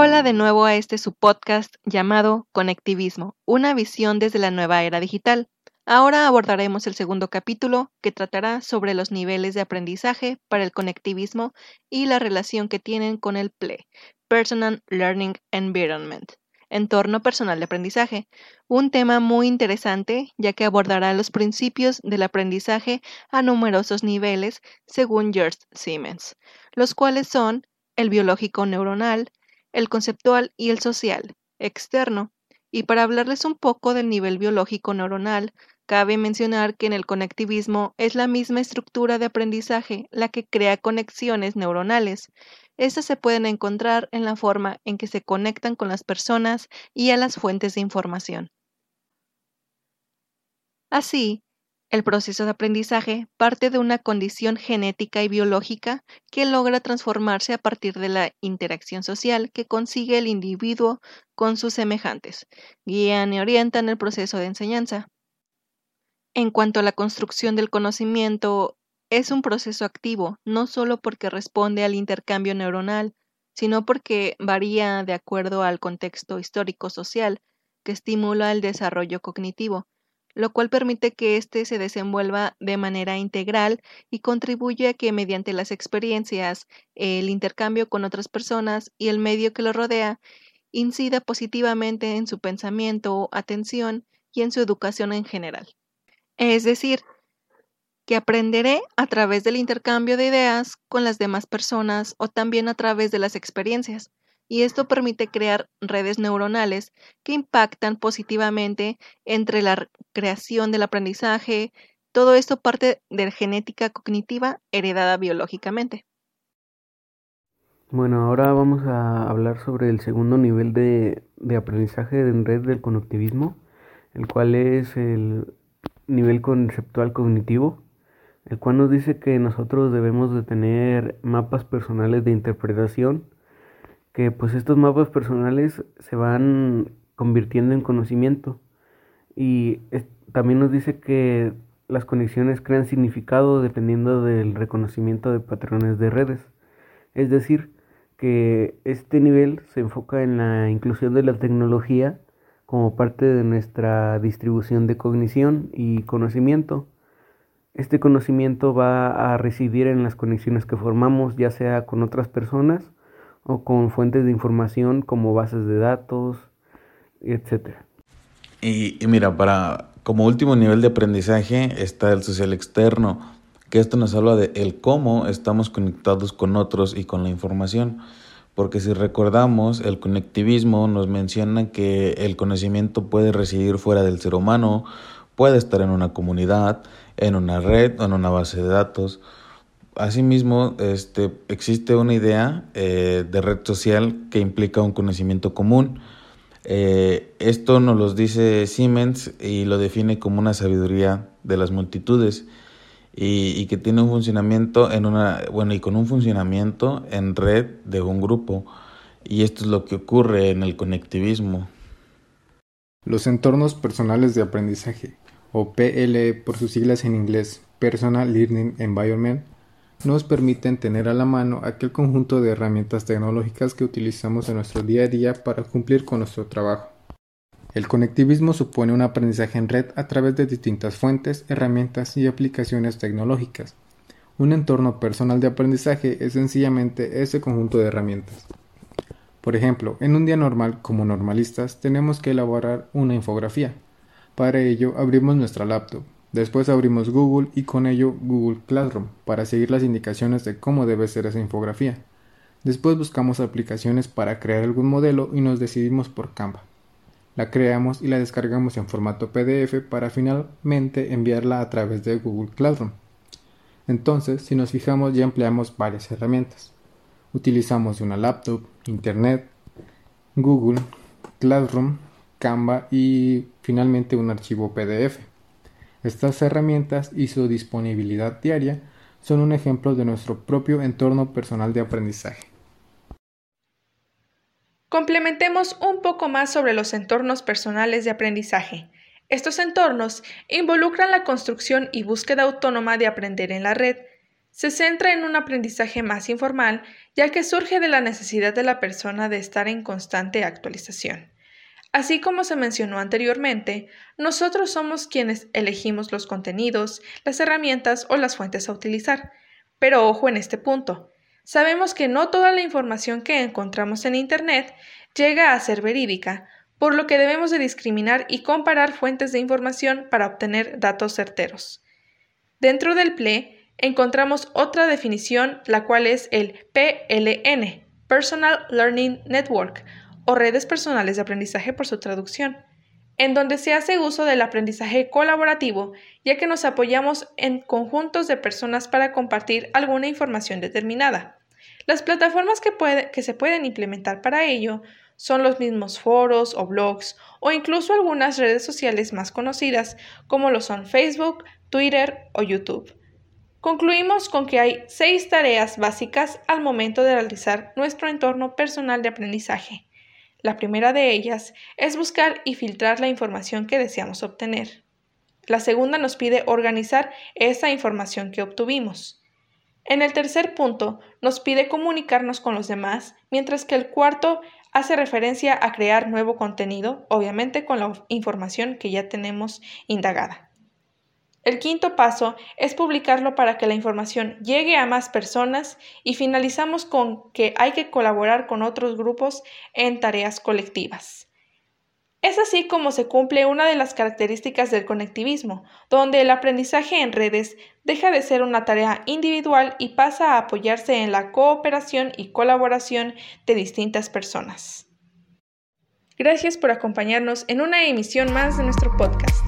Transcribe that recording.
Hola de nuevo a este su podcast llamado Conectivismo, una visión desde la nueva era digital. Ahora abordaremos el segundo capítulo que tratará sobre los niveles de aprendizaje para el conectivismo y la relación que tienen con el PLE, Personal Learning Environment, entorno personal de aprendizaje, un tema muy interesante ya que abordará los principios del aprendizaje a numerosos niveles según George Siemens, los cuales son el biológico neuronal, el conceptual y el social, externo. Y para hablarles un poco del nivel biológico neuronal, cabe mencionar que en el conectivismo es la misma estructura de aprendizaje la que crea conexiones neuronales. Estas se pueden encontrar en la forma en que se conectan con las personas y a las fuentes de información. Así, el proceso de aprendizaje parte de una condición genética y biológica que logra transformarse a partir de la interacción social que consigue el individuo con sus semejantes, guían y orientan el proceso de enseñanza. En cuanto a la construcción del conocimiento, es un proceso activo, no solo porque responde al intercambio neuronal, sino porque varía de acuerdo al contexto histórico-social que estimula el desarrollo cognitivo lo cual permite que éste se desenvuelva de manera integral y contribuye a que mediante las experiencias, el intercambio con otras personas y el medio que lo rodea, incida positivamente en su pensamiento, atención y en su educación en general. Es decir, que aprenderé a través del intercambio de ideas con las demás personas o también a través de las experiencias y esto permite crear redes neuronales que impactan positivamente entre la creación del aprendizaje. Todo esto parte de la genética cognitiva heredada biológicamente. Bueno, ahora vamos a hablar sobre el segundo nivel de, aprendizaje en red del conectivismo, el cual es el nivel conceptual cognitivo, el cual nos dice que nosotros debemos de tener mapas personales de interpretación, que pues estos mapas personales se van convirtiendo en conocimiento y también nos dice que las conexiones crean significado dependiendo del reconocimiento de patrones de redes. Es decir, que este nivel se enfoca en la inclusión de la tecnología como parte de nuestra distribución de cognición y conocimiento. Este conocimiento va a residir en las conexiones que formamos, ya sea con otras personas o con fuentes de información como bases de datos, etc. Y, mira, para como último nivel de aprendizaje está el social externo, que esto nos habla de el cómo estamos conectados con otros y con la información. Porque si recordamos, el conectivismo nos menciona que el conocimiento puede residir fuera del ser humano, puede estar en una comunidad, en una red o en una base de datos Asimismo, este, existe una idea eh, de red social que implica un conocimiento común. Eh, esto nos lo dice Siemens y lo define como una sabiduría de las multitudes y, que tiene un funcionamiento en una, bueno, y con un funcionamiento en red de un grupo. Y esto es lo que ocurre en el conectivismo. Los entornos personales de aprendizaje, o PLE por sus siglas en inglés, Personal Learning Environment, nos permiten tener a la mano aquel conjunto de herramientas tecnológicas que utilizamos en nuestro día a día para cumplir con nuestro trabajo. El conectivismo supone un aprendizaje en red a través de distintas fuentes, herramientas y aplicaciones tecnológicas. Un entorno personal de aprendizaje es sencillamente ese conjunto de herramientas. Por ejemplo, en un día normal, como normalistas, tenemos que elaborar una infografía. Para ello, abrimos nuestra laptop, Después abrimos Google y con ello Google Classroom para seguir las indicaciones de cómo debe ser esa infografía. Después buscamos aplicaciones para crear algún modelo y nos decidimos por Canva. La creamos y la descargamos en formato PDF para finalmente enviarla a través de Google Classroom. Entonces, si nos fijamos ya empleamos varias herramientas. Utilizamos una laptop, internet, Google, Classroom, Canva y finalmente un archivo PDF. Estas herramientas y su disponibilidad diaria son un ejemplo de nuestro propio entorno personal de aprendizaje. Complementemos un poco más sobre los entornos personales de aprendizaje. Estos entornos involucran la construcción y búsqueda autónoma de aprender en la red. se centra en un aprendizaje más informal, ya que surge de la necesidad de la persona de estar en constante actualización. Así como se mencionó anteriormente, nosotros somos quienes elegimos los contenidos, las herramientas o las fuentes a utilizar. Pero ojo en este punto. Sabemos que no toda la información que encontramos en Internet llega a ser verídica, por lo que debemos de discriminar y comparar fuentes de información para obtener datos certeros. Dentro del PLE encontramos otra definición, la cual es el PLN, Personal Learning Network, o redes personales de aprendizaje por su traducción, en donde se hace uso del aprendizaje colaborativo, ya que nos apoyamos en conjuntos de personas para compartir alguna información determinada. Las plataformas que, que se pueden implementar para ello son los mismos foros o blogs o incluso algunas redes sociales más conocidas como lo son Facebook, Twitter o YouTube. Concluimos con que hay seis tareas básicas al momento de realizar nuestro entorno personal de aprendizaje. La primera de ellas es buscar y filtrar la información que deseamos obtener. La segunda nos pide organizar esa información que obtuvimos. En el tercer punto nos pide comunicarnos con los demás, mientras que el cuarto hace referencia a crear nuevo contenido, obviamente con la información que ya tenemos indagada. El quinto paso es publicarlo para que la información llegue a más personas y finalizamos con que hay que colaborar con otros grupos en tareas colectivas. Es así como se cumple una de las características del conectivismo, donde el aprendizaje en redes deja de ser una tarea individual y pasa a apoyarse en la cooperación y colaboración de distintas personas. Gracias por acompañarnos en una emisión más de nuestro podcast.